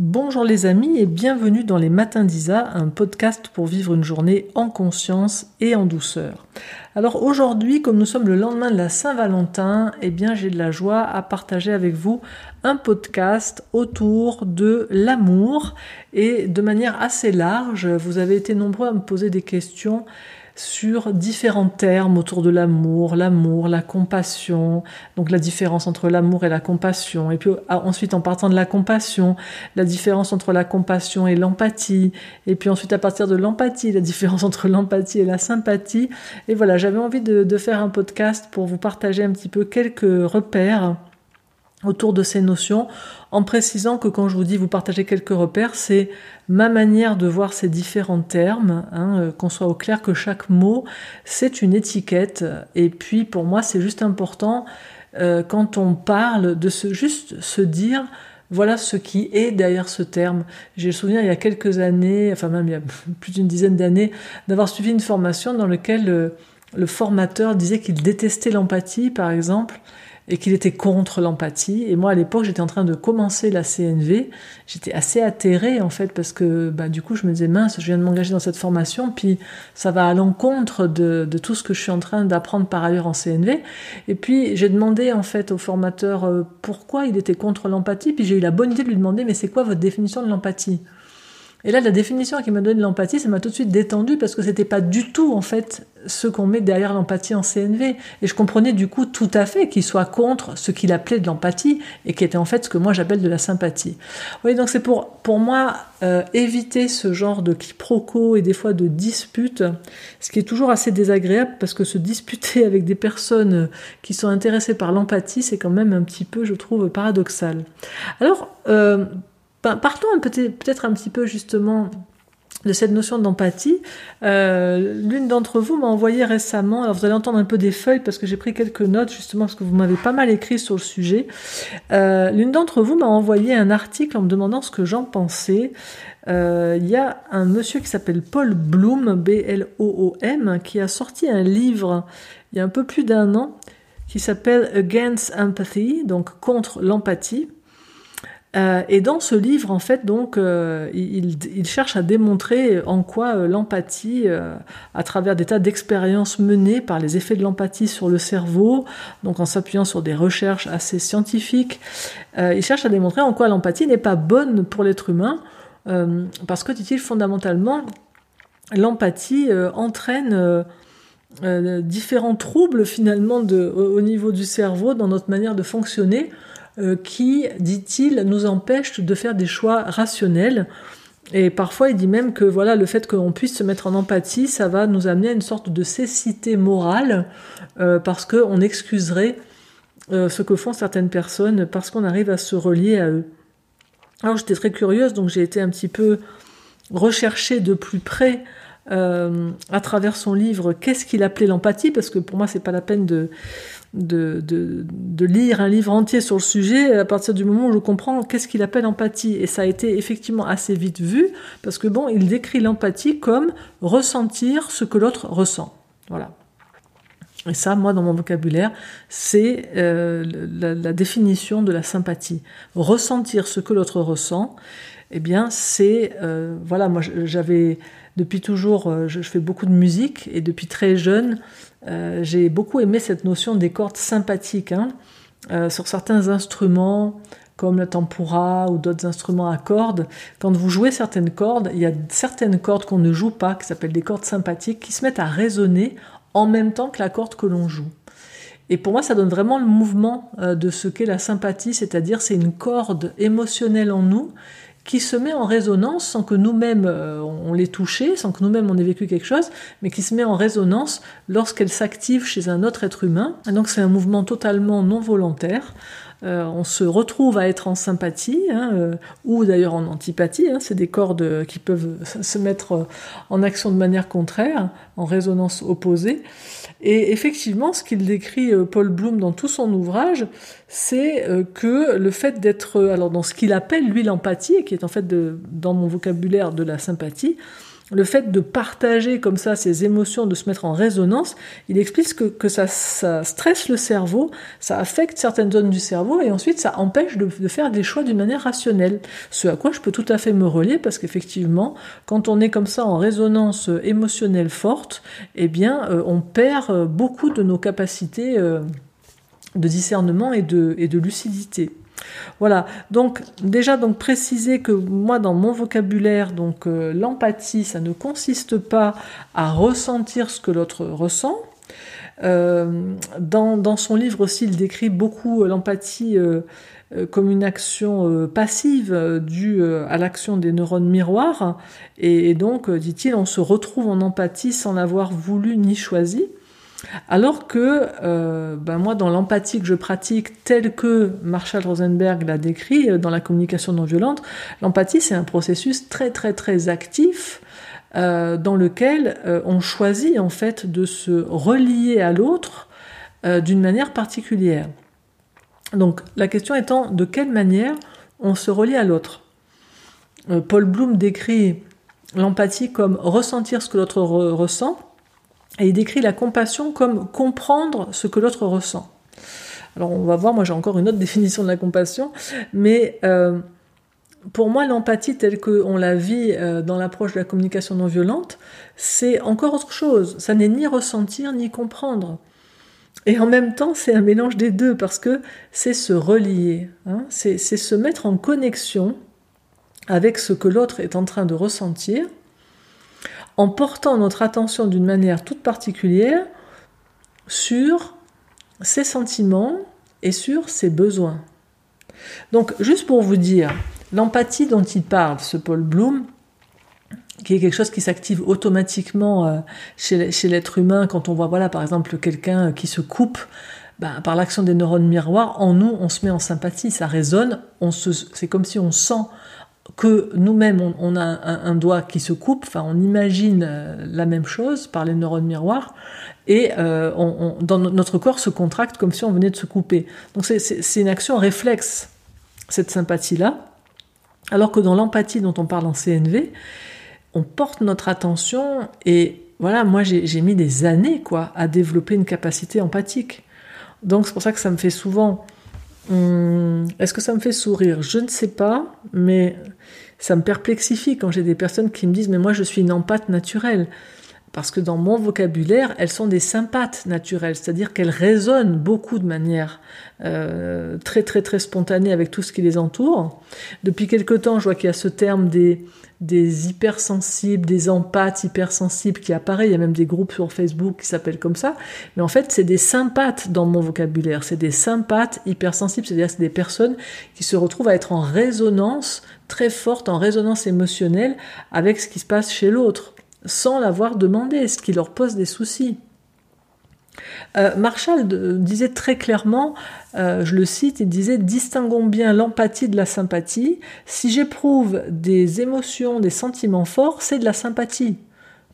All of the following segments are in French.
Bonjour les amis et bienvenue dans les Matins d'Isa, un podcast pour vivre une journée en conscience et en douceur. Alors aujourd'hui, comme nous sommes le lendemain de la Saint-Valentin, eh bien j'ai de la joie à partager avec vous un podcast autour de l'amour et de manière assez large. Vous avez été nombreux à me poser des questions sur différents termes autour de l'amour, l'amour, la compassion, donc la différence entre l'amour et la compassion, et puis ah, ensuite en partant de la compassion, la différence entre la compassion et l'empathie, et puis ensuite à partir de l'empathie, la différence entre l'empathie et la sympathie. Et voilà, j'avais envie de, de faire un podcast pour vous partager un petit peu quelques repères autour de ces notions, en précisant que quand je vous dis vous partagez quelques repères, c'est ma manière de voir ces différents termes, hein, euh, qu'on soit au clair que chaque mot, c'est une étiquette, et puis pour moi c'est juste important euh, quand on parle de se, juste se dire voilà ce qui est derrière ce terme. J'ai le souvenir il y a quelques années, enfin même il y a plus d'une dizaine d'années, d'avoir suivi une formation dans laquelle euh, le formateur disait qu'il détestait l'empathie, par exemple, et qu'il était contre l'empathie. Et moi, à l'époque, j'étais en train de commencer la CNV. J'étais assez atterrée, en fait, parce que bah, du coup, je me disais, mince, je viens de m'engager dans cette formation, puis ça va à l'encontre de, de, tout ce que je suis en train d'apprendre par ailleurs en CNV. Et puis, j'ai demandé, en fait, au formateur euh, pourquoi il était contre l'empathie, puis j'ai eu la bonne idée de lui demander, mais c'est quoi votre définition de l'empathie? Et là, la définition qu'il m'a donnée de l'empathie, ça m'a tout de suite détendu parce que c'était pas du tout, en fait, ce qu'on met derrière l'empathie en CNV. Et je comprenais du coup tout à fait qu'il soit contre ce qu'il appelait de l'empathie et qui était en fait ce que moi j'appelle de la sympathie. Oui, donc c'est pour, pour moi euh, éviter ce genre de quiproquos et des fois de disputes, ce qui est toujours assez désagréable parce que se disputer avec des personnes qui sont intéressées par l'empathie, c'est quand même un petit peu, je trouve, paradoxal. Alors, euh, partons peut-être un petit peu justement de cette notion d'empathie. Euh, l'une d'entre vous m'a envoyé récemment, alors vous allez entendre un peu des feuilles parce que j'ai pris quelques notes justement parce que vous m'avez pas mal écrit sur le sujet. Euh, l'une d'entre vous m'a envoyé un article en me demandant ce que j'en pensais. Euh, il y a un monsieur qui s'appelle Paul Bloom, B-L-O-O-M, qui a sorti un livre il y a un peu plus d'un an qui s'appelle Against Empathy, donc contre l'empathie. Euh, et dans ce livre, en fait, donc, euh, il, cherche à démontrer en quoi euh, l'empathie, à travers des tas d'expériences menées par les effets de l'empathie sur le cerveau, donc en s'appuyant sur des recherches assez scientifiques, il cherche à démontrer en quoi l'empathie n'est pas bonne pour l'être humain, parce que, dit-il, fondamentalement, l'empathie entraîne différents troubles finalement au niveau du cerveau dans notre manière de fonctionner qui, dit-il, nous empêche de faire des choix rationnels. Et parfois, il dit même que voilà, le fait qu'on puisse se mettre en empathie, ça va nous amener à une sorte de cécité morale, euh, parce qu'on excuserait euh, ce que font certaines personnes, parce qu'on arrive à se relier à eux. Alors j'étais très curieuse, donc j'ai été un petit peu rechercher de plus près à travers son livre qu'est-ce qu'il appelait l'empathie, parce que pour moi c'est pas la peine de, de, de, lire un livre entier sur le sujet à partir du moment où je comprends qu'est-ce qu'il appelle empathie. Et ça a été effectivement assez vite vu, parce que bon, il décrit l'empathie comme ressentir ce que l'autre ressent. Voilà. Et ça, moi, dans mon vocabulaire, c'est euh, la, définition de la sympathie. Ressentir ce que l'autre ressent, eh bien, c'est... Euh, voilà, moi, j'avais... Depuis toujours, euh, je, fais beaucoup de musique, et depuis très jeune, euh, j'ai beaucoup aimé cette notion des cordes sympathiques. Hein. Euh, sur certains instruments, comme le tempura ou d'autres instruments à cordes, quand vous jouez certaines cordes, il y a certaines cordes qu'on ne joue pas, qui s'appellent des cordes sympathiques, qui se mettent à résonner en même temps que la corde que l'on joue. Et pour moi, ça donne vraiment le mouvement de ce qu'est la sympathie, c'est-à-dire c'est une corde émotionnelle en nous qui se met en résonance sans que nous-mêmes euh, on l'ait touché, sans que nous-mêmes on ait vécu quelque chose, mais qui se met en résonance lorsqu'elle s'active chez un autre être humain. Donc c'est un mouvement totalement non volontaire. Euh, on se retrouve à être en sympathie hein, euh, ou d'ailleurs en antipathie. Hein. c'est des cordes qui peuvent se mettre en action de manière contraire, en résonance opposée. Et effectivement, ce qu'il décrit euh, Paul Bloom dans tout son ouvrage, c'est euh, que le fait d'être, alors dans ce qu'il appelle lui l'empathie, qui est en fait dans mon vocabulaire de la sympathie, le fait de partager comme ça ses émotions, de se mettre en résonance, il explique que, que ça, stresse le cerveau, ça affecte certaines zones du cerveau et ensuite ça empêche de, faire des choix d'une manière rationnelle. Ce à quoi je peux tout à fait me relier parce qu'effectivement, quand on est comme ça en résonance émotionnelle forte, eh bien, euh, on perd euh, beaucoup de nos capacités euh, de discernement et de lucidité. Voilà, donc déjà donc préciser que moi dans mon vocabulaire, donc euh, l'empathie, ça ne consiste pas à ressentir ce que l'autre ressent. Euh, dans, son livre aussi, il décrit beaucoup l'empathie euh, comme une action passive due à l'action des neurones miroirs. et donc, dit-il, on se retrouve en empathie sans l'avoir voulu ni choisi. Alors que euh, ben moi, dans l'empathie que je pratique, telle que Marshall Rosenberg l'a décrit euh, dans la communication non violente, l'empathie c'est un processus très très très actif euh, dans lequel on choisit en fait de se relier à l'autre d'une manière particulière. Donc la question étant de quelle manière on se relie à l'autre? Paul Bloom décrit l'empathie comme ressentir ce que l'autre ressent et il décrit la compassion comme comprendre ce que l'autre ressent. Alors on va voir, moi j'ai encore une autre définition de la compassion, mais euh, pour moi l'empathie telle qu'on la vit euh, dans l'approche de la communication non violente, c'est encore autre chose. Ça n'est ni ressentir ni comprendre. Et en même temps, c'est un mélange des deux parce que c'est se relier, hein. c'est se mettre en connexion avec ce que l'autre est en train de ressentir en portant notre attention d'une manière toute particulière sur ses sentiments et sur ses besoins. Donc, juste pour vous dire, l'empathie dont il parle, ce Paul Bloom, qui est quelque chose qui s'active automatiquement euh, chez, l'être humain quand on voit, par exemple, quelqu'un qui se coupe ben, par l'action des neurones miroirs, en nous, on se met en sympathie, ça résonne, c'est comme si on sent que nous-mêmes, on, a un, doigt qui se coupe, enfin, on imagine euh, la même chose par les neurones miroirs, et euh, dans notre corps se contracte comme si on venait de se couper. Donc c'est une action réflexe, cette sympathie-là, alors que dans l'empathie dont on parle en CNV, on porte notre attention, et voilà, moi j'ai mis des années, quoi, à développer une capacité empathique. Donc c'est pour ça que ça me fait souvent Hum, est-ce que ça me fait sourire? Je ne sais pas, mais ça me perplexifie quand j'ai des personnes qui me disent mais moi je suis une empathe naturelle. Parce que dans mon vocabulaire, elles sont des sympathes naturelles, c'est-à-dire qu'elles résonnent beaucoup de manière euh, très très très spontanée avec tout ce qui les entoure. Depuis quelque temps, je vois qu'il y a ce terme des, des hypersensibles, des empathes hypersensibles qui apparaît. Il y a même des groupes sur Facebook qui s'appellent comme ça. Mais en fait, c'est des sympathes dans mon vocabulaire. C'est des sympathes hypersensibles, c'est-à-dire c'est des personnes qui se retrouvent à être en résonance très forte, en résonance émotionnelle avec ce qui se passe chez l'autre, sans l'avoir demandé, ce qui leur pose des soucis. Euh, Marshall disait très clairement, euh, je le cite, il disait distinguons bien l'empathie de la sympathie. Si j'éprouve des émotions, des sentiments forts, c'est de la sympathie,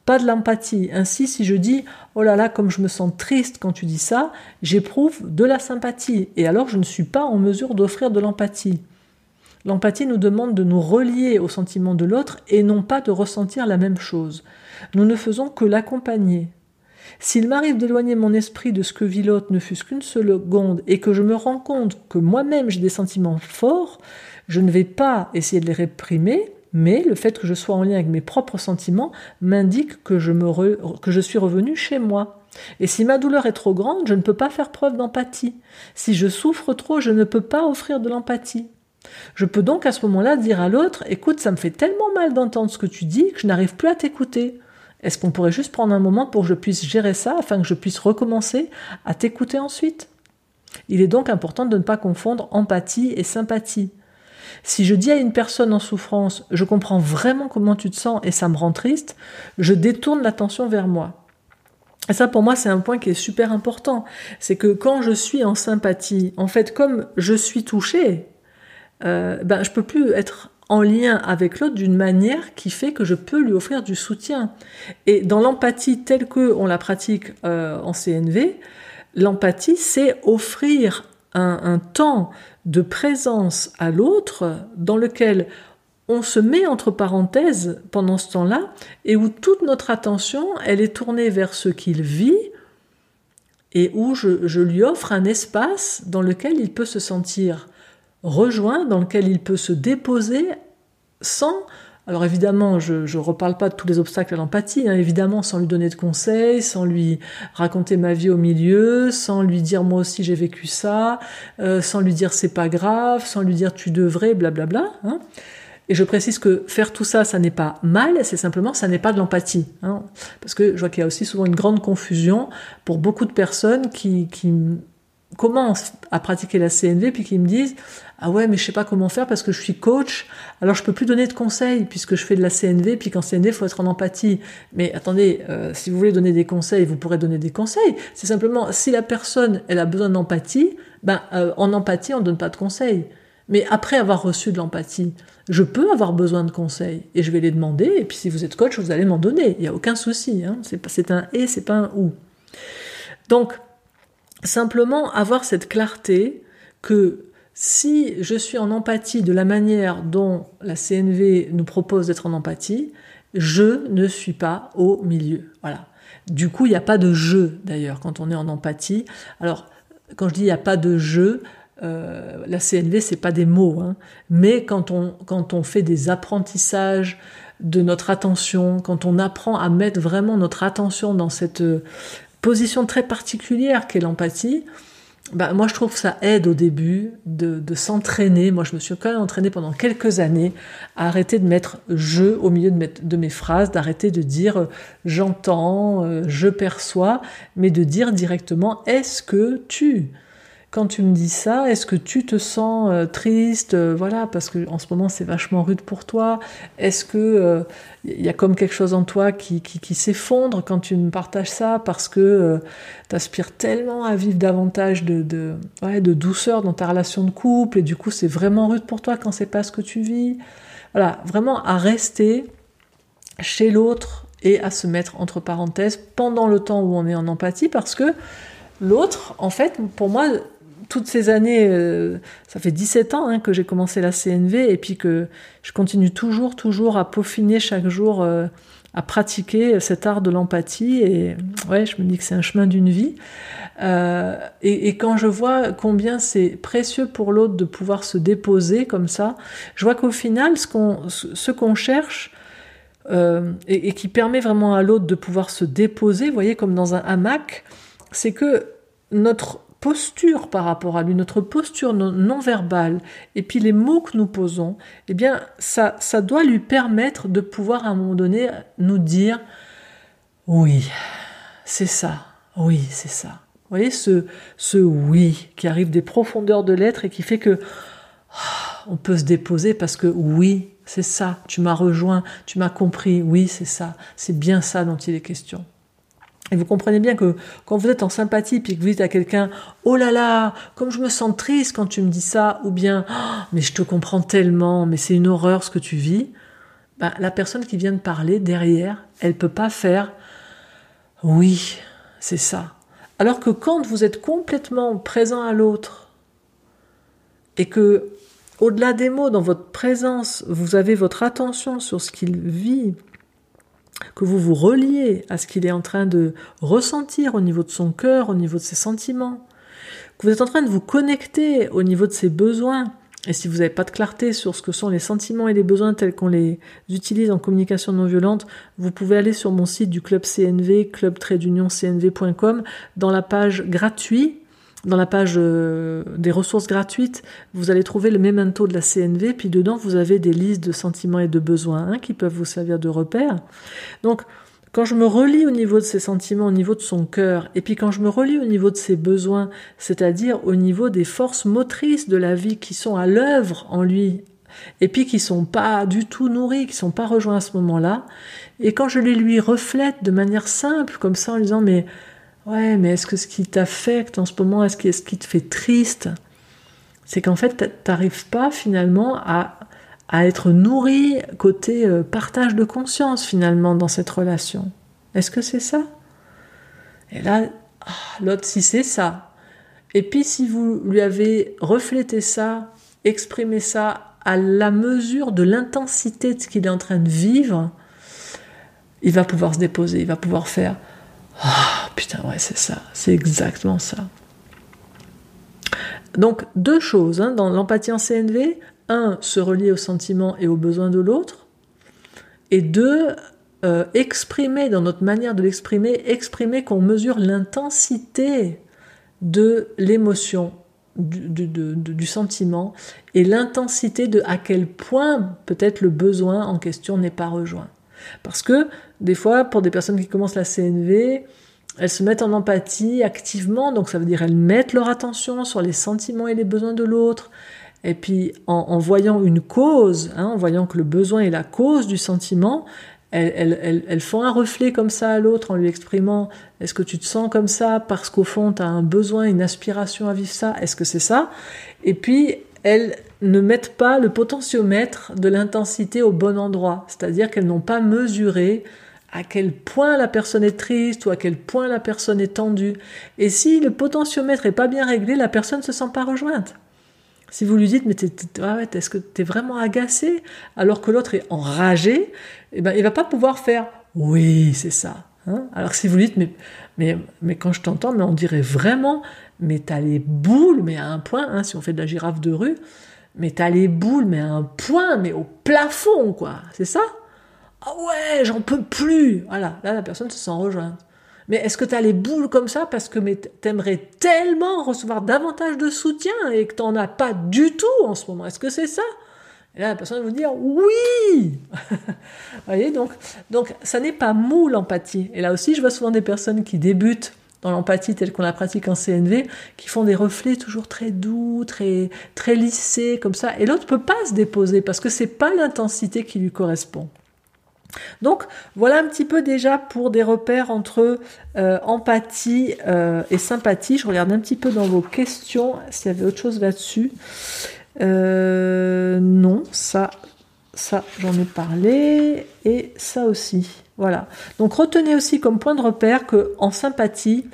pas de l'empathie. Ainsi, si je dis oh là là, comme je me sens triste quand tu dis ça, j'éprouve de la sympathie, et alors je ne suis pas en mesure d'offrir de l'empathie. L'empathie nous demande de nous relier au sentiment de l'autre et non pas de ressentir la même chose. Nous ne faisons que l'accompagner, s'il m'arrive d'éloigner mon esprit de ce que vit l'autre ne fût-ce qu'une seconde et que je me rends compte que moi-même j'ai des sentiments forts, je ne vais pas essayer de les réprimer, mais le fait que je sois en lien avec mes propres sentiments m'indique que, je que je suis revenu chez moi. Et si ma douleur est trop grande, je ne peux pas faire preuve d'empathie. Si je souffre trop, je ne peux pas offrir de l'empathie. Je peux donc à ce moment-là dire à l'autre Écoute, ça me fait tellement mal d'entendre ce que tu dis que je n'arrive plus à t'écouter. Est-ce qu'on pourrait juste prendre un moment pour que je puisse gérer ça afin que je puisse recommencer à t'écouter ensuite? Il est donc important de ne pas confondre empathie et sympathie. Si je dis à une personne en souffrance, je comprends vraiment comment tu te sens et ça me rend triste, je détourne l'attention vers moi. Et ça, pour moi, c'est un point qui est super important. C'est que quand je suis en sympathie, en fait, comme je suis touchée, euh, ben, je peux plus être en lien avec l'autre d'une manière qui fait que je peux lui offrir du soutien. Et dans l'empathie telle que on la pratique euh, en CNV, l'empathie, c'est offrir un, temps de présence à l'autre dans lequel on se met entre parenthèses pendant ce temps-là et où toute notre attention, elle est tournée vers ce qu'il vit et où je, lui offre un espace dans lequel il peut se sentir rejoint, dans lequel il peut se déposer sans... Alors évidemment, je ne reparle pas de tous les obstacles à l'empathie, hein, évidemment sans lui donner de conseils, sans lui raconter ma vie au milieu, sans lui dire moi aussi j'ai vécu ça, euh, sans lui dire c'est pas grave, sans lui dire tu devrais, blablabla. Hein. Et je précise que faire tout ça, ça n'est pas mal, c'est simplement, ça n'est pas de l'empathie. Hein. Parce que je vois qu'il y a aussi souvent une grande confusion pour beaucoup de personnes qui, qui commencent à pratiquer la CNV puis qui me disent ah ouais mais je sais pas comment faire parce que je suis coach alors je peux plus donner de conseils puisque je fais de la CNV puis qu'en CNV faut être en empathie mais attendez euh, si vous voulez donner des conseils vous pourrez donner des conseils c'est simplement si la personne elle a besoin d'empathie ben euh, en empathie on donne pas de conseils mais après avoir reçu de l'empathie, je peux avoir besoin de conseils et je vais les demander. Et puis si vous êtes coach, vous allez m'en donner. Il n'y a aucun souci. Hein. C'est un et, c'est pas un ou. Donc, simplement avoir cette clarté que si je suis en empathie de la manière dont la CNV nous propose d'être en empathie, je ne suis pas au milieu. Voilà. Du coup, il n'y a pas de jeu d'ailleurs quand on est en empathie. Alors, quand je dis il n'y a pas de jeu, euh, la CNV, c'est pas des mots, hein. mais quand on, fait des apprentissages de notre attention, quand on apprend à mettre vraiment notre attention dans cette position très particulière qu'est l'empathie, bah, moi je trouve que ça aide au début de, s'entraîner. Moi je me suis quand même entraîné pendant quelques années à arrêter de mettre je au milieu de, de mes phrases, d'arrêter de dire euh, j'entends, je perçois, mais de dire directement est-ce que tu quand tu me dis ça, est-ce que tu te sens euh, triste, euh, voilà, parce que en ce moment c'est vachement rude pour toi? Est-ce que il euh, y a comme quelque chose en toi qui, qui, s'effondre quand tu me partages ça, parce que tu aspires tellement à vivre davantage de, de, douceur dans ta relation de couple, et du coup c'est vraiment rude pour toi quand c'est pas ce que tu vis? Voilà, vraiment à rester chez l'autre et à se mettre entre parenthèses pendant le temps où on est en empathie, parce que L'autre, en fait, pour moi, toutes ces années, euh, ça fait 17 ans hein, que j'ai commencé la CNV et puis que je continue toujours, toujours à peaufiner chaque jour, euh, à pratiquer cet art de l'empathie. Et ouais, je me dis que c'est un chemin d'une vie. Euh, et, quand je vois combien c'est précieux pour l'autre de pouvoir se déposer comme ça, je vois qu'au final, ce qu'on cherche, et, et, qui permet vraiment à l'autre de pouvoir se déposer, vous voyez, comme dans un hamac, c'est que notre posture par rapport à lui, notre posture non, verbale, et puis les mots que nous posons, eh bien, ça, ça doit lui permettre de pouvoir à un moment donné nous dire oui, c'est ça, oui, c'est ça. Vous voyez ce, ce oui qui arrive des profondeurs de l'être et qui fait que ah, on peut se déposer parce que oui, c'est ça, tu m'as rejoint, tu m'as compris, oui, c'est ça, c'est bien ça dont il est question. Et vous comprenez bien que quand vous êtes en sympathie puis que vous dites à quelqu'un Oh là là, comme je me sens triste quand tu me dis ça, ou bien oh, Mais je te comprends tellement, mais c'est une horreur ce que tu vis, ben, la personne qui vient de parler derrière, elle peut pas faire Oui, c'est ça. Alors que quand vous êtes complètement présent à l'autre et que, au-delà des mots, dans votre présence, vous avez votre attention sur ce qu'il vit, que vous vous reliez à ce qu'il est en train de ressentir au niveau de son cœur, au niveau de ses sentiments, que vous êtes en train de vous connecter au niveau de ses besoins. Et si vous n'avez pas de clarté sur ce que sont les sentiments et les besoins tels qu'on les utilise en communication non violente, vous pouvez aller sur mon site du club CNV, club cnv.com, dans la page gratuit dans la page euh, des ressources gratuites, vous allez trouver le memento de la CNV, puis dedans vous avez des listes de sentiments et de besoins hein, qui peuvent vous servir de repère. Donc, quand je me relis au niveau de ses sentiments, au niveau de son cœur, et puis quand je me relis au niveau de ses besoins, c'est-à-dire au niveau des forces motrices de la vie qui sont à l'œuvre en lui, et puis qui sont pas du tout nourries, qui sont pas rejoints à ce moment-là, et quand je les lui reflète de manière simple, comme ça, en lui disant mais Ouais, mais est-ce que ce qui t'affecte en ce moment, est-ce ce qui te fait triste? C'est qu'en fait, t'arrives pas finalement à, à être nourri côté euh, partage de conscience finalement dans cette relation. Est-ce que c'est ça? Et là, ah, l'autre, si c'est ça. Et puis si vous lui avez reflété ça, exprimé ça à la mesure de l'intensité de ce qu'il est en train de vivre, il va pouvoir se déposer, il va pouvoir faire Ah putain, ouais, c'est ça, c'est exactement ça. Donc, deux choses hein, dans l'empathie en CNV un, se relier aux sentiments et aux besoins de l'autre, et deux, euh, exprimer dans notre manière de l'exprimer, exprimer qu'on mesure l'intensité de l'émotion, du, du, sentiment, et l'intensité de à quel point peut-être le besoin en question n'est pas rejoint. Parce que des fois, pour des personnes qui commencent la CNV, elles se mettent en empathie activement, donc ça veut dire elles mettent leur attention sur les sentiments et les besoins de l'autre. Et puis en, voyant une cause, hein, en voyant que le besoin est la cause du sentiment, elles, font un reflet comme ça à l'autre en lui exprimant est-ce que tu te sens comme ça parce qu'au fond tu as un besoin, une aspiration à vivre ça, est-ce que c'est ça? Et puis elles ne mettent pas le potentiomètre de l'intensité au bon endroit, c'est-à-dire qu'elles n'ont pas mesuré à quel point la personne est triste ou à quel point la personne est tendue. Et si le potentiomètre est pas bien réglé, la personne ne se sent pas rejointe. Si vous lui dites, mais est-ce que tu es vraiment agacé alors que l'autre est enragé, eh ben, il va pas pouvoir faire oui, c'est ça. Hein. alors si vous lui dites, mais, mais, mais quand je t'entends, mais on dirait vraiment, mais tu as les boules, mais à un point, hein, si on fait de la girafe de rue, mais tu as les boules, mais à un point, mais au plafond, quoi. C'est ça? Ah ouais, j'en peux plus. Voilà, là, la personne se sent rejointe. Mais est-ce que tu as les boules comme ça parce que t'aimerais tellement recevoir davantage de soutien et que t'en as pas du tout en ce moment? Est-ce que c'est ça? Et là, la personne va vous dire oui Vous voyez, donc, donc ça n'est pas mou l'empathie. Et là aussi, je vois souvent des personnes qui débutent dans l'empathie telle qu'on la pratique en CNV, qui font des reflets toujours très doux, très, très lissés, comme ça. Et l'autre peut pas se déposer parce que c'est pas l'intensité qui lui correspond. Donc voilà un petit peu déjà pour des repères entre euh, empathie euh, et sympathie. Je regarde un petit peu dans vos questions s'il y avait autre chose là-dessus. Euh, non, ça, ça j'en ai parlé et ça aussi. Voilà. Donc retenez aussi comme point de repère que en sympathie,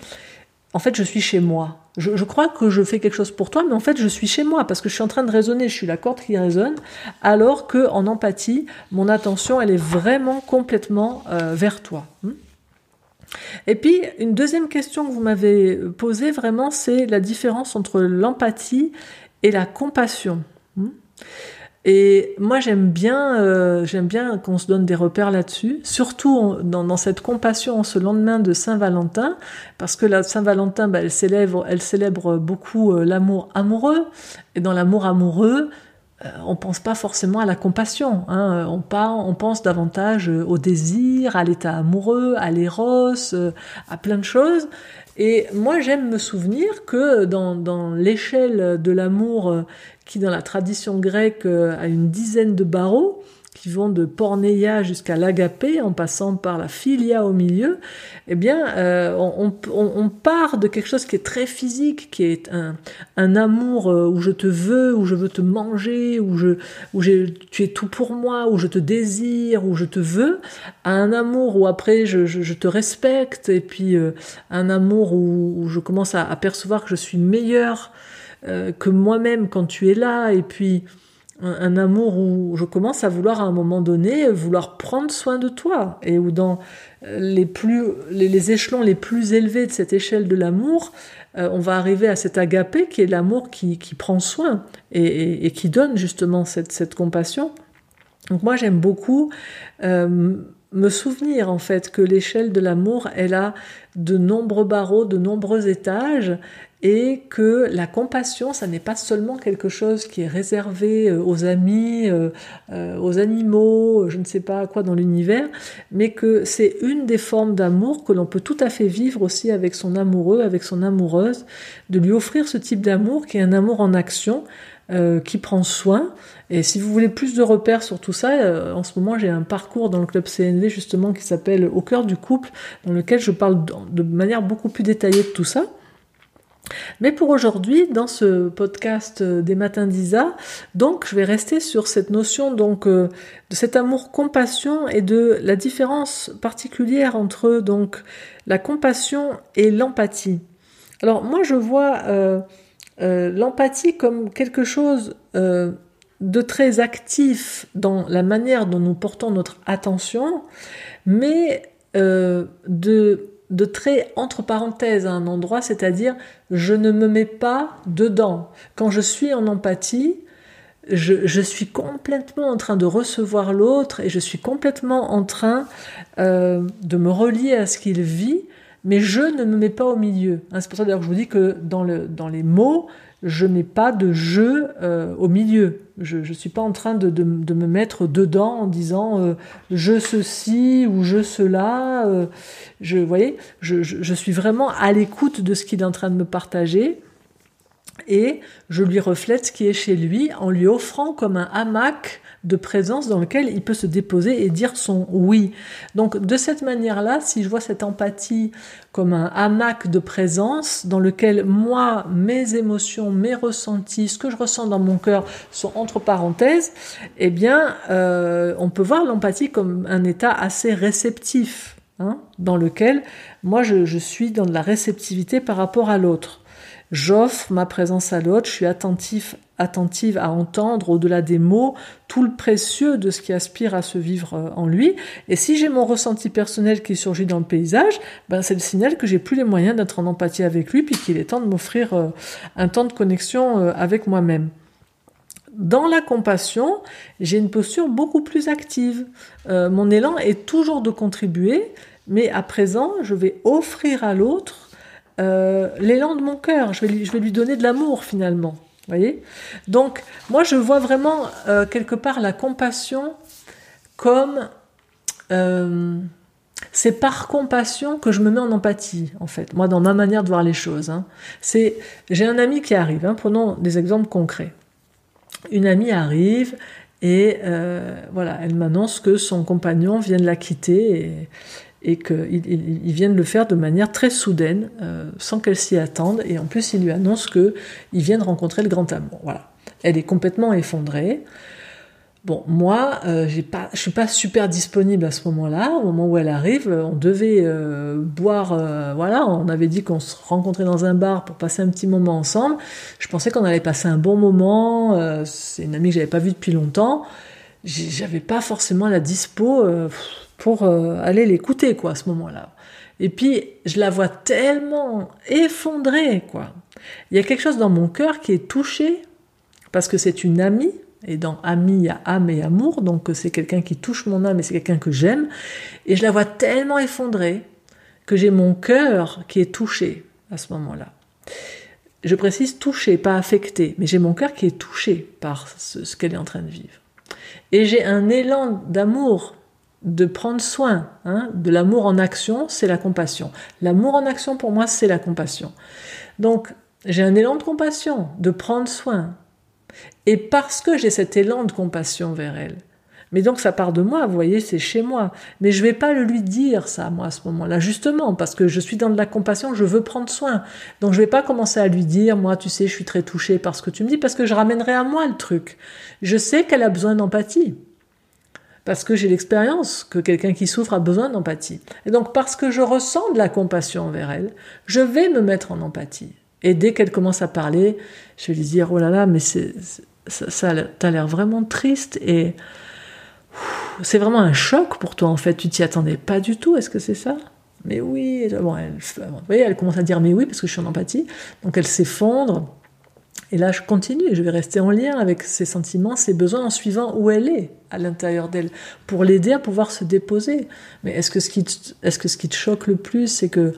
en fait, je suis chez moi. Je, crois que je fais quelque chose pour toi, mais en fait, je suis chez moi parce que je suis en train de raisonner, je suis la corde qui résonne, alors que en empathie, mon attention, elle est vraiment complètement euh, vers toi. Hmm. Et puis, une deuxième question que vous m'avez posée vraiment, c'est la différence entre l'empathie et la compassion. Et moi, j'aime bien, euh, j'aime bien qu'on se donne des repères là-dessus, surtout dans, cette compassion en ce lendemain de Saint-Valentin, parce que la Saint-Valentin, bah, elle célèbre, elle célèbre beaucoup euh, l'amour amoureux, et dans l'amour amoureux, euh, on pense pas forcément à la compassion. Hein. On, on pense davantage au désir, à l'état amoureux, à l'éros, à plein de choses. Et moi, j'aime me souvenir que dans, l'échelle de l'amour qui dans la tradition grecque euh, a une dizaine de barreaux qui vont de porneia jusqu'à l'agapé en passant par la philia au milieu, eh bien, euh, on, part de quelque chose qui est très physique, qui est un, un, amour euh, où je te veux, où je veux te manger, où, je, où tu es tout pour moi, où je te désire, où je te veux, à un amour où après je, je, te respecte, et puis un amour où, je commence à, à percevoir que je suis meilleur euh, que moi-même quand tu es là, et puis un, amour où je commence à vouloir à un moment donné vouloir prendre soin de toi, et où dans les, plus, les, échelons les plus élevés de cette échelle de l'amour, euh, on va arriver à cet agapé qui est l'amour qui, qui, prend soin et, qui donne justement cette, cette compassion. Donc moi j'aime beaucoup euh, me souvenir en fait que l'échelle de l'amour elle a de nombreux barreaux, de nombreux étages et que la compassion, ça n'est pas seulement quelque chose qui est réservé euh, aux amis, euh, euh, aux animaux, je ne sais pas quoi dans l'univers, mais que c'est une des formes d'amour que l'on peut tout à fait vivre aussi avec son amoureux, avec son amoureuse, de lui offrir ce type d'amour qui est un amour en action, qui prend soin. Et si vous voulez plus de repères sur tout ça, en ce moment j'ai un parcours dans le club CNV justement qui s'appelle Au cœur du couple, dans lequel je parle de manière beaucoup plus détaillée de tout ça. Mais pour aujourd'hui, dans ce podcast des matins d'Isa, donc je vais rester sur cette notion donc euh, de cet amour compassion et de la différence particulière entre donc la compassion et l'empathie. Alors moi je vois euh, euh, l'empathie comme quelque chose de très actif dans la manière dont nous portons notre attention, mais de, de très entre parenthèses à un endroit, c'est-à-dire je ne me mets pas dedans. Quand je suis en empathie, je, suis complètement en train de recevoir l'autre et je suis complètement en train euh, de me relier à ce qu'il vit, mais je ne me mets pas au milieu. Hein, c'est pour ça d'ailleurs que je vous dis que dans, le, dans les mots, je n'ai pas de jeu euh, au milieu. Je ne suis pas en train de, me mettre dedans en disant euh, je ceci ou je cela. je, voyez, je, je, suis vraiment à l'écoute de ce qu'il est en train de me partager et je lui reflète ce qui est chez lui en lui offrant comme un hamac de présence dans lequel il peut se déposer et dire son oui. Donc de cette manière-là, si je vois cette empathie comme un hamac de présence dans lequel moi, mes émotions, mes ressentis, ce que je ressens dans mon cœur sont entre parenthèses, eh bien, euh, on peut voir l'empathie comme un état assez réceptif, hein, dans lequel moi je, je suis dans de la réceptivité par rapport à l'autre. J'offre ma présence à l'autre, je suis attentif, attentive à entendre au-delà des mots tout le précieux de ce qui aspire à se vivre euh, en lui. Et si j'ai mon ressenti personnel qui surgit dans le paysage, ben c'est le signal que j'ai plus les moyens d'être en empathie avec lui, puis qu'il est temps de m'offrir euh, un temps de connexion euh, avec moi-même. Dans la compassion, j'ai une posture beaucoup plus active. mon élan est toujours de contribuer, mais à présent, je vais offrir à l'autre euh, l'élan de mon cœur. Je vais lui, je vais lui donner de l'amour finalement. Voyez? Donc, moi, je vois vraiment euh, quelque part la compassion comme euh, c'est par compassion que je me mets en empathie, en fait. Moi, dans ma manière de voir les choses. Hein. C'est, j'ai un ami qui arrive. Hein, prenons des exemples concrets. Une amie arrive et voilà, elle m'annonce que son compagnon vient de la quitter et, et qu'ils viennent le faire de manière très soudaine, euh, sans qu'elle s'y attende, et en plus il lui annonce qu'il vient de rencontrer le grand amour. Voilà. Elle est complètement effondrée. Bon, moi, euh, je suis pas super disponible à ce moment-là. Au moment où elle arrive, on devait euh, boire. voilà, on avait dit qu'on se rencontrait dans un bar pour passer un petit moment ensemble. Je pensais qu'on allait passer un bon moment. c'est une amie que j'avais pas vue depuis longtemps. J'avais pas forcément la dispo pour euh, aller l'écouter, quoi, à ce moment-là. Et puis, je la vois tellement effondrée, quoi. Il y a quelque chose dans mon cœur qui est touché, parce que c'est une amie, et dans ami, il y a âme et amour, donc c'est quelqu'un qui touche mon âme et c'est quelqu'un que j'aime, et je la vois tellement effondrée que j'ai mon cœur qui est touché à ce moment-là. Je précise touché, pas affecté, mais j'ai mon cœur qui est touché par ce qu'elle est en train de vivre. Et j'ai un élan d'amour de prendre soin. Hein, de l'amour en action, c'est la compassion. L'amour en action, pour moi, c'est la compassion. Donc, j'ai un élan de compassion, de prendre soin. Et parce que j'ai cet élan de compassion vers elle, mais donc ça part de moi, vous voyez, c'est chez moi. Mais je vais pas le lui dire ça, moi, à ce moment-là, justement, parce que je suis dans de la compassion, je veux prendre soin. Donc je vais pas commencer à lui dire, moi, tu sais, je suis très touchée par ce que tu me dis, parce que je ramènerai à moi le truc. Je sais qu'elle a besoin d'empathie parce que j'ai l'expérience que quelqu'un qui souffre a besoin d'empathie. Et donc parce que je ressens de la compassion envers elle, je vais me mettre en empathie. Et dès qu'elle commence à parler, je vais lui dire oh là là, mais c'est ça, ça t'as l'air vraiment triste et c'est vraiment un choc pour toi en fait. Tu t'y attendais pas du tout. Est-ce que c'est ça? Mais oui. Bon, elle, vous voyez, elle commence à dire mais oui parce que je suis en empathie. Donc elle s'effondre. Et là, je continue, je vais rester en lien avec ses sentiments, ses besoins, en suivant où elle est à l'intérieur d'elle, pour l'aider à pouvoir se déposer. Mais est-ce que, ce qui te, est-ce que ce qui te choque le plus, c'est que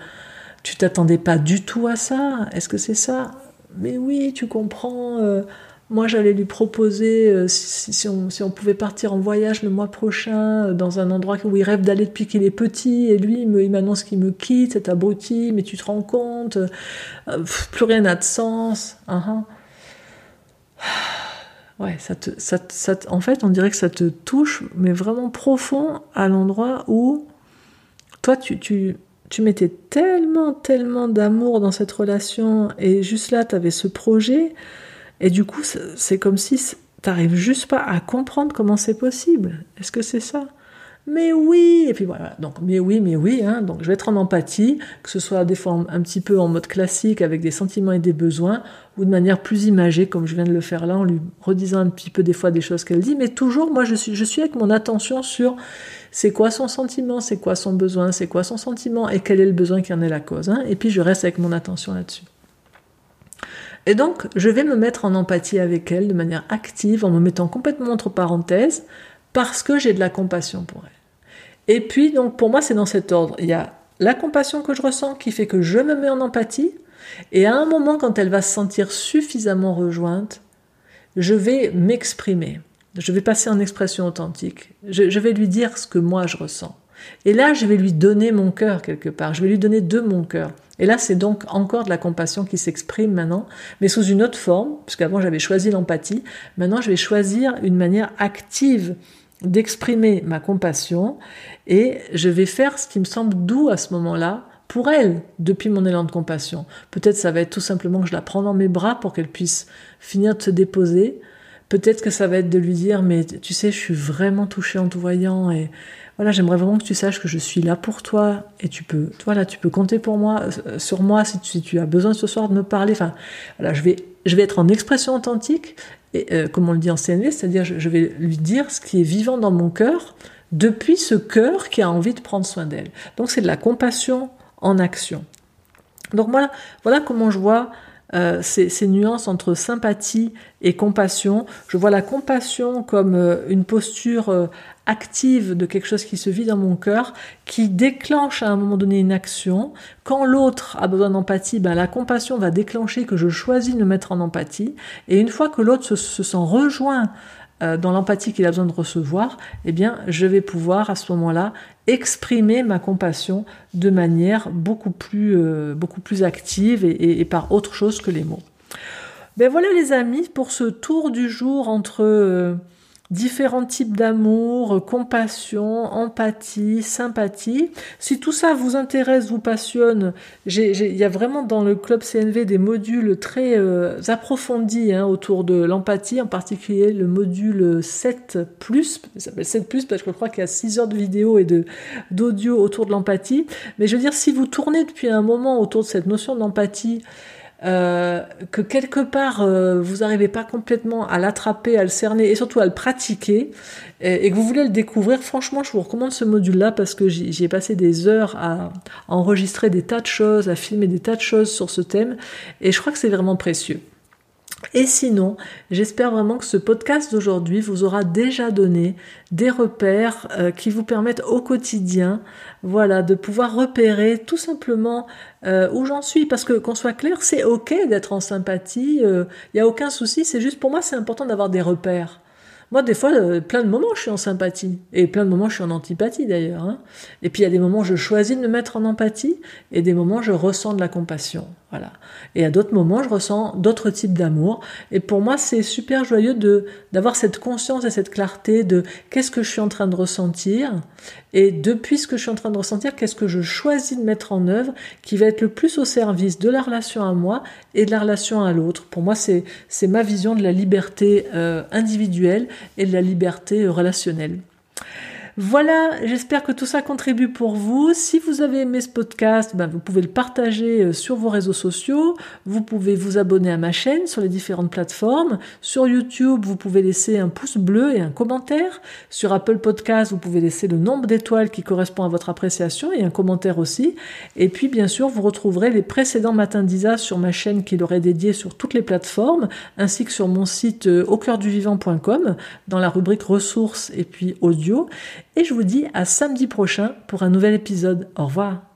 tu t'attendais pas du tout à ça? Est-ce que c'est ça? Mais oui, tu comprends. Euh, moi, j'allais lui proposer euh, si, on, si, on, pouvait partir en voyage le mois prochain euh, dans un endroit où il rêve d'aller depuis qu'il est petit, et lui, il m'annonce qu'il me quitte, c'est abruti, mais tu te rends compte, plus rien n'a de sens. Uh -huh. Ouais, ça te, ça, ça, en fait, on dirait que ça te touche, mais vraiment profond à l'endroit où toi, tu, tu, tu mettais tellement, tellement d'amour dans cette relation, et juste là, tu avais ce projet, et du coup, c'est comme si tu n'arrives juste pas à comprendre comment c'est possible. Est-ce que c'est ça? Mais oui, et puis voilà, donc mais oui, mais oui, hein, donc je vais être en empathie, que ce soit des formes un petit peu en mode classique avec des sentiments et des besoins, ou de manière plus imagée, comme je viens de le faire là, en lui redisant un petit peu des fois des choses qu'elle dit, mais toujours, moi, je suis, je suis avec mon attention sur c'est quoi son sentiment, c'est quoi son besoin, c'est quoi son sentiment, et quel est le besoin qui en est la cause, hein, et puis je reste avec mon attention là-dessus. Et donc, je vais me mettre en empathie avec elle de manière active, en me mettant complètement entre parenthèses, parce que j'ai de la compassion pour elle. Et puis, donc, pour moi, c'est dans cet ordre. Il y a la compassion que je ressens qui fait que je me mets en empathie, et à un moment, quand elle va se sentir suffisamment rejointe, je vais m'exprimer. Je vais passer en expression authentique. Je, je, vais lui dire ce que moi je ressens. Et là, je vais lui donner mon cœur quelque part. Je vais lui donner de mon cœur. Et là, c'est donc encore de la compassion qui s'exprime maintenant, mais sous une autre forme, puisqu'avant j'avais choisi l'empathie. Maintenant, je vais choisir une manière active d'exprimer ma compassion et je vais faire ce qui me semble doux à ce moment-là pour elle depuis mon élan de compassion. Peut-être ça va être tout simplement que je la prends dans mes bras pour qu'elle puisse finir de se déposer. Peut-être que ça va être de lui dire mais tu sais je suis vraiment touchée en te voyant et voilà, j'aimerais vraiment que tu saches que je suis là pour toi et tu peux, voilà, tu peux compter pour moi, euh, sur moi si tu, si tu, as besoin ce soir de me parler. Enfin, voilà, je vais, je vais être en expression authentique et euh, comme on le dit en CNV, c'est-à-dire je, vais lui dire ce qui est vivant dans mon cœur depuis ce cœur qui a envie de prendre soin d'elle. Donc c'est de la compassion en action. Donc voilà, voilà comment je vois euh, ces, ces, nuances entre sympathie et compassion. Je vois la compassion comme euh, une posture euh, active de quelque chose qui se vit dans mon cœur, qui déclenche à un moment donné une action. Quand l'autre a besoin d'empathie, ben, la compassion va déclencher que je choisis de me mettre en empathie. Et une fois que l'autre se, sent rejoint euh, dans l'empathie qu'il a besoin de recevoir, eh bien, je vais pouvoir à ce moment-là exprimer ma compassion de manière beaucoup plus, euh, beaucoup plus active et, et, par autre chose que les mots. Ben voilà les amis pour ce tour du jour entre euh, différents types d'amour, compassion, empathie, sympathie. Si tout ça vous intéresse, vous passionne, il y a vraiment dans le club CNV des modules très euh, approfondis hein, autour de l'empathie, en particulier le module 7+, il s'appelle 7+, parce que je crois qu'il y a 6 heures de vidéo et d'audio autour de l'empathie. Mais je veux dire, si vous tournez depuis un moment autour de cette notion d'empathie, euh, que quelque part euh, vous n'arrivez pas complètement à l'attraper, à le cerner et surtout à le pratiquer, et, que vous voulez le découvrir, franchement, je vous recommande ce module-là parce que j'y ai passé des heures à, enregistrer des tas de choses, à filmer des tas de choses sur ce thème, et je crois que c'est vraiment précieux. Et sinon, j'espère vraiment que ce podcast d'aujourd'hui vous aura déjà donné des repères euh, qui vous permettent au quotidien, voilà, de pouvoir repérer tout simplement euh, où j'en suis. Parce que qu'on soit clair, c'est ok d'être en sympathie, il euh, n'y a aucun souci. C'est juste pour moi, c'est important d'avoir des repères. Moi, des fois, plein de moments, je suis en sympathie. Et plein de moments, je suis en antipathie, d'ailleurs. Hein. Et puis, il y a des moments, je choisis de me mettre en empathie. Et des moments, je ressens de la compassion. Voilà. Et à d'autres moments, je ressens d'autres types d'amour. Et pour moi, c'est super joyeux de d'avoir cette conscience et cette clarté de qu'est-ce que je suis en train de ressentir. Et depuis ce que je suis en train de ressentir, qu'est-ce que je choisis de mettre en œuvre qui va être le plus au service de la relation à moi et de la relation à l'autre. Pour moi, c'est c'est ma vision de la liberté euh, individuelle et de la liberté relationnelle. Voilà, j'espère que tout ça contribue pour vous. Si vous avez aimé ce podcast, ben vous pouvez le partager euh, sur vos réseaux sociaux. Vous pouvez vous abonner à ma chaîne sur les différentes plateformes. Sur YouTube, vous pouvez laisser un pouce bleu et un commentaire. Sur Apple Podcast, vous pouvez laisser le nombre d'étoiles qui correspond à votre appréciation et un commentaire aussi. Et puis, bien sûr, vous retrouverez les précédents matins d'Isa sur ma chaîne qui leur est dédiée sur toutes les plateformes, ainsi que sur mon site euh, au cœur du vivant.com dans la rubrique ressources et puis audio. Et je vous dis à samedi prochain pour un nouvel épisode. Au revoir.